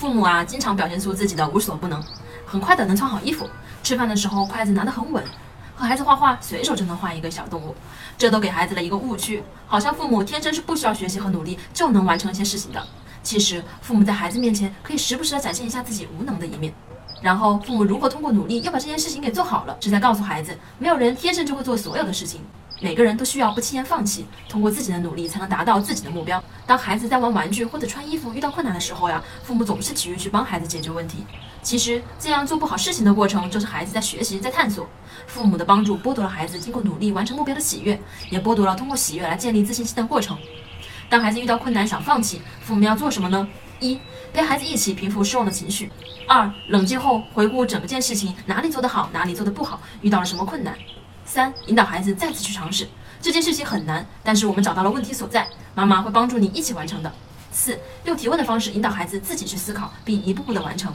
父母啊，经常表现出自己的无所不能，很快的能穿好衣服，吃饭的时候筷子拿得很稳，和孩子画画随手就能画一个小动物，这都给孩子了一个误区，好像父母天生是不需要学习和努力就能完成一些事情的。其实，父母在孩子面前可以时不时的展现一下自己无能的一面。然后，父母如果通过努力要把这件事情给做好了，是在告诉孩子，没有人天生就会做所有的事情，每个人都需要不轻言放弃，通过自己的努力才能达到自己的目标。当孩子在玩玩具或者穿衣服遇到困难的时候呀，父母总是急于去帮孩子解决问题。其实，这样做不好事情的过程，就是孩子在学习，在探索。父母的帮助剥夺了孩子经过努力完成目标的喜悦，也剥夺了通过喜悦来建立自信心的过程。当孩子遇到困难想放弃，父母要做什么呢？一陪孩子一起平复失望的情绪。二冷静后回顾整件事情，哪里做得好，哪里做得不好，遇到了什么困难。三引导孩子再次去尝试这件事情很难，但是我们找到了问题所在，妈妈会帮助你一起完成的。四用提问的方式引导孩子自己去思考，并一步步的完成。